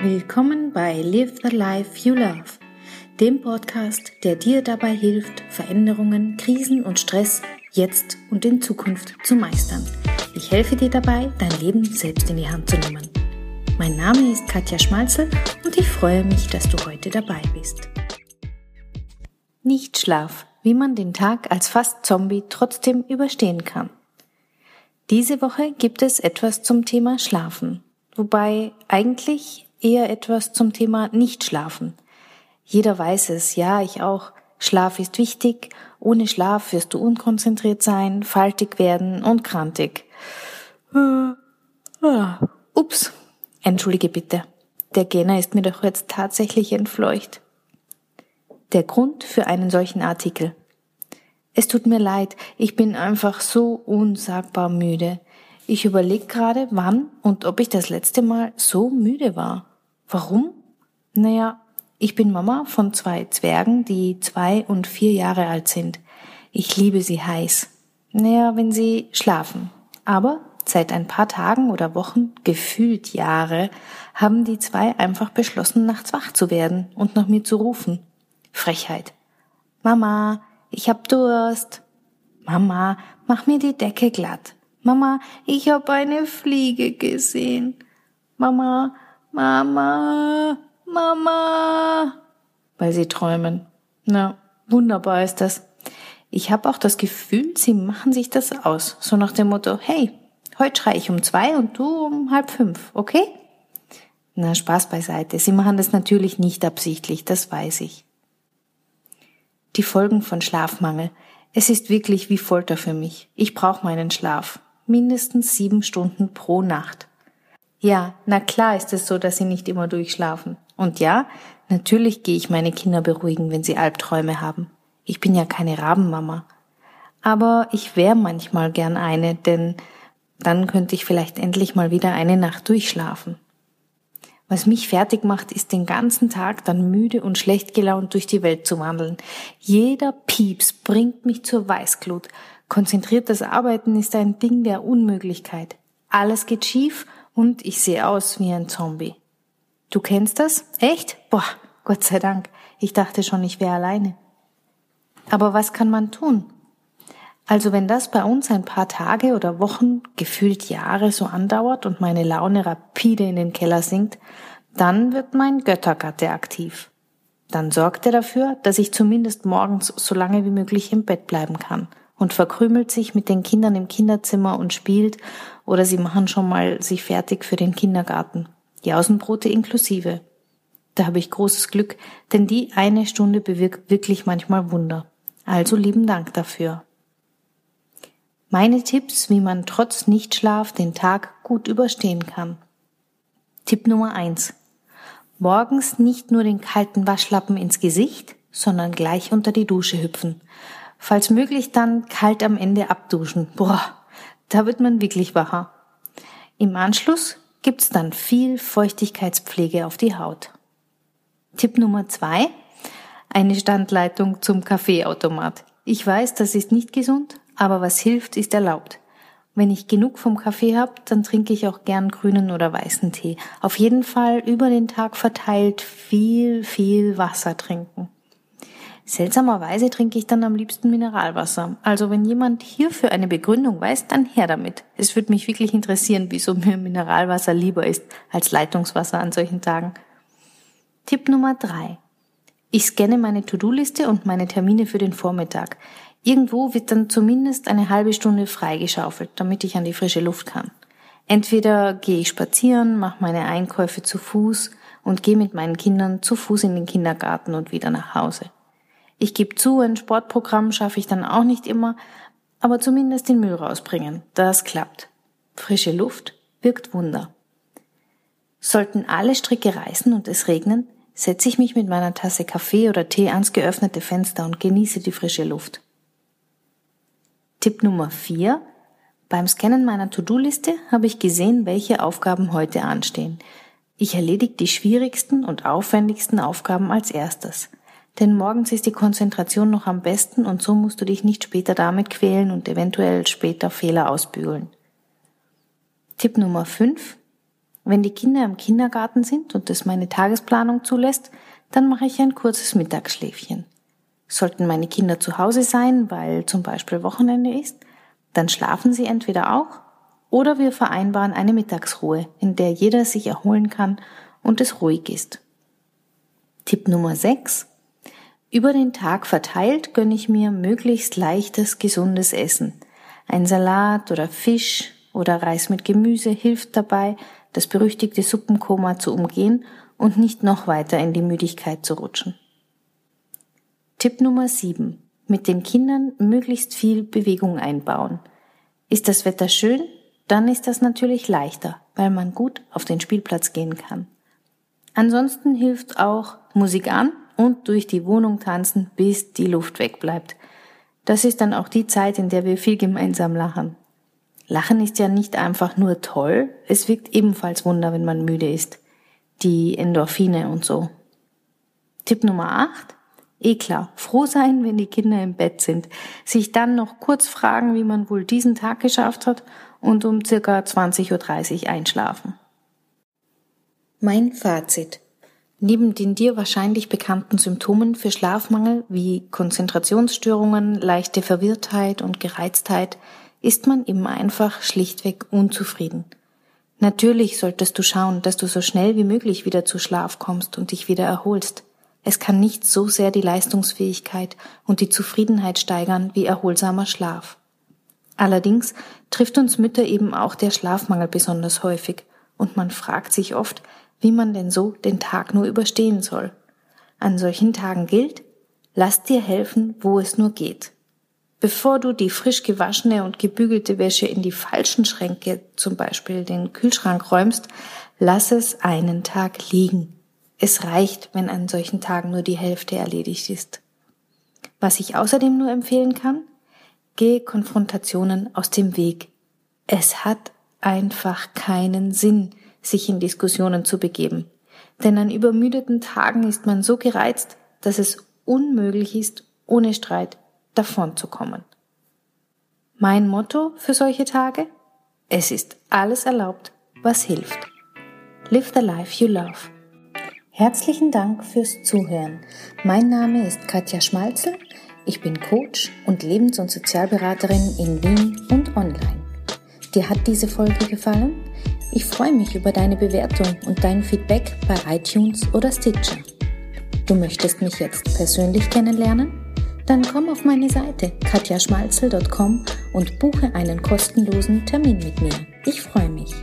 Willkommen bei Live the Life You Love, dem Podcast, der dir dabei hilft, Veränderungen, Krisen und Stress jetzt und in Zukunft zu meistern. Ich helfe dir dabei, dein Leben selbst in die Hand zu nehmen. Mein Name ist Katja Schmalzel und ich freue mich, dass du heute dabei bist. Nichtschlaf, wie man den Tag als fast Zombie trotzdem überstehen kann. Diese Woche gibt es etwas zum Thema Schlafen, wobei eigentlich eher etwas zum Thema Nichtschlafen. Jeder weiß es, ja, ich auch. Schlaf ist wichtig. Ohne Schlaf wirst du unkonzentriert sein, faltig werden und krantig. Äh, äh, ups, entschuldige bitte. Der Gähner ist mir doch jetzt tatsächlich entfleucht. Der Grund für einen solchen Artikel. Es tut mir leid, ich bin einfach so unsagbar müde. Ich überlege gerade, wann und ob ich das letzte Mal so müde war. Warum? Naja, ich bin Mama von zwei Zwergen, die zwei und vier Jahre alt sind. Ich liebe sie heiß. Naja, wenn sie schlafen. Aber seit ein paar Tagen oder Wochen, gefühlt Jahre, haben die zwei einfach beschlossen, nachts wach zu werden und nach mir zu rufen. Frechheit. Mama, ich hab Durst. Mama, mach mir die Decke glatt. Mama, ich hab eine Fliege gesehen. Mama, Mama, Mama, weil sie träumen. Na, wunderbar ist das. Ich habe auch das Gefühl, sie machen sich das aus, so nach dem Motto, hey, heute schrei ich um zwei und du um halb fünf, okay? Na, Spaß beiseite. Sie machen das natürlich nicht absichtlich, das weiß ich. Die Folgen von Schlafmangel. Es ist wirklich wie Folter für mich. Ich brauche meinen Schlaf. Mindestens sieben Stunden pro Nacht. Ja, na klar ist es so, dass sie nicht immer durchschlafen. Und ja, natürlich gehe ich meine Kinder beruhigen, wenn sie Albträume haben. Ich bin ja keine Rabenmama. Aber ich wäre manchmal gern eine, denn dann könnte ich vielleicht endlich mal wieder eine Nacht durchschlafen. Was mich fertig macht, ist den ganzen Tag dann müde und schlecht gelaunt durch die Welt zu wandeln. Jeder Pieps bringt mich zur Weißglut. Konzentriertes Arbeiten ist ein Ding der Unmöglichkeit. Alles geht schief und ich sehe aus wie ein Zombie. Du kennst das? Echt? Boah, Gott sei Dank. Ich dachte schon, ich wäre alleine. Aber was kann man tun? Also wenn das bei uns ein paar Tage oder Wochen, gefühlt Jahre so andauert und meine Laune rapide in den Keller sinkt, dann wird mein Göttergatte aktiv. Dann sorgt er dafür, dass ich zumindest morgens so lange wie möglich im Bett bleiben kann und verkrümelt sich mit den Kindern im Kinderzimmer und spielt oder sie machen schon mal sich fertig für den Kindergarten. Jausenbrote inklusive. Da habe ich großes Glück, denn die eine Stunde bewirkt wirklich manchmal Wunder. Also lieben Dank dafür. Meine Tipps, wie man trotz Nichtschlaf den Tag gut überstehen kann. Tipp Nummer eins: Morgens nicht nur den kalten Waschlappen ins Gesicht, sondern gleich unter die Dusche hüpfen. Falls möglich dann kalt am Ende abduschen. Boah, da wird man wirklich wacher. Im Anschluss gibt's dann viel Feuchtigkeitspflege auf die Haut. Tipp Nummer zwei. Eine Standleitung zum Kaffeeautomat. Ich weiß, das ist nicht gesund, aber was hilft, ist erlaubt. Wenn ich genug vom Kaffee habe, dann trinke ich auch gern grünen oder weißen Tee. Auf jeden Fall über den Tag verteilt viel, viel Wasser trinken. Seltsamerweise trinke ich dann am liebsten Mineralwasser. Also wenn jemand hierfür eine Begründung weiß, dann her damit. Es würde mich wirklich interessieren, wieso mir Mineralwasser lieber ist als Leitungswasser an solchen Tagen. Tipp Nummer drei: Ich scanne meine To-Do-Liste und meine Termine für den Vormittag. Irgendwo wird dann zumindest eine halbe Stunde freigeschaufelt, damit ich an die frische Luft kann. Entweder gehe ich spazieren, mache meine Einkäufe zu Fuß und gehe mit meinen Kindern zu Fuß in den Kindergarten und wieder nach Hause. Ich gebe zu, ein Sportprogramm schaffe ich dann auch nicht immer, aber zumindest den Müll rausbringen. Das klappt. Frische Luft wirkt Wunder. Sollten alle Stricke reißen und es regnen, setze ich mich mit meiner Tasse Kaffee oder Tee ans geöffnete Fenster und genieße die frische Luft. Tipp Nummer 4. Beim Scannen meiner To-Do-Liste habe ich gesehen, welche Aufgaben heute anstehen. Ich erledige die schwierigsten und aufwendigsten Aufgaben als erstes. Denn morgens ist die Konzentration noch am besten und so musst du dich nicht später damit quälen und eventuell später Fehler ausbügeln. Tipp Nummer 5. Wenn die Kinder im Kindergarten sind und es meine Tagesplanung zulässt, dann mache ich ein kurzes Mittagsschläfchen. Sollten meine Kinder zu Hause sein, weil zum Beispiel Wochenende ist, dann schlafen sie entweder auch oder wir vereinbaren eine Mittagsruhe, in der jeder sich erholen kann und es ruhig ist. Tipp Nummer 6. Über den Tag verteilt gönne ich mir möglichst leichtes, gesundes Essen. Ein Salat oder Fisch oder Reis mit Gemüse hilft dabei, das berüchtigte Suppenkoma zu umgehen und nicht noch weiter in die Müdigkeit zu rutschen. Tipp Nummer 7. Mit den Kindern möglichst viel Bewegung einbauen. Ist das Wetter schön, dann ist das natürlich leichter, weil man gut auf den Spielplatz gehen kann. Ansonsten hilft auch Musik an und durch die Wohnung tanzen, bis die Luft wegbleibt. Das ist dann auch die Zeit, in der wir viel gemeinsam lachen. Lachen ist ja nicht einfach nur toll, es wirkt ebenfalls Wunder, wenn man müde ist. Die Endorphine und so. Tipp Nummer 8. Eh klar, froh sein, wenn die Kinder im Bett sind, sich dann noch kurz fragen, wie man wohl diesen Tag geschafft hat und um circa 20.30 Uhr einschlafen. Mein Fazit. Neben den dir wahrscheinlich bekannten Symptomen für Schlafmangel wie Konzentrationsstörungen, leichte Verwirrtheit und Gereiztheit ist man eben einfach schlichtweg unzufrieden. Natürlich solltest du schauen, dass du so schnell wie möglich wieder zu Schlaf kommst und dich wieder erholst. Es kann nicht so sehr die Leistungsfähigkeit und die Zufriedenheit steigern wie erholsamer Schlaf. Allerdings trifft uns Mütter eben auch der Schlafmangel besonders häufig und man fragt sich oft, wie man denn so den Tag nur überstehen soll. An solchen Tagen gilt, lass dir helfen, wo es nur geht. Bevor du die frisch gewaschene und gebügelte Wäsche in die falschen Schränke, zum Beispiel den Kühlschrank räumst, lass es einen Tag liegen. Es reicht, wenn an solchen Tagen nur die Hälfte erledigt ist. Was ich außerdem nur empfehlen kann, geh Konfrontationen aus dem Weg. Es hat einfach keinen Sinn, sich in Diskussionen zu begeben. Denn an übermüdeten Tagen ist man so gereizt, dass es unmöglich ist, ohne Streit davonzukommen. Mein Motto für solche Tage? Es ist alles erlaubt, was hilft. Live the life you love. Herzlichen Dank fürs Zuhören. Mein Name ist Katja Schmalzel. Ich bin Coach und Lebens- und Sozialberaterin in Wien und online. Dir hat diese Folge gefallen? Ich freue mich über deine Bewertung und dein Feedback bei iTunes oder Stitcher. Du möchtest mich jetzt persönlich kennenlernen? Dann komm auf meine Seite katjaschmalzel.com und buche einen kostenlosen Termin mit mir. Ich freue mich.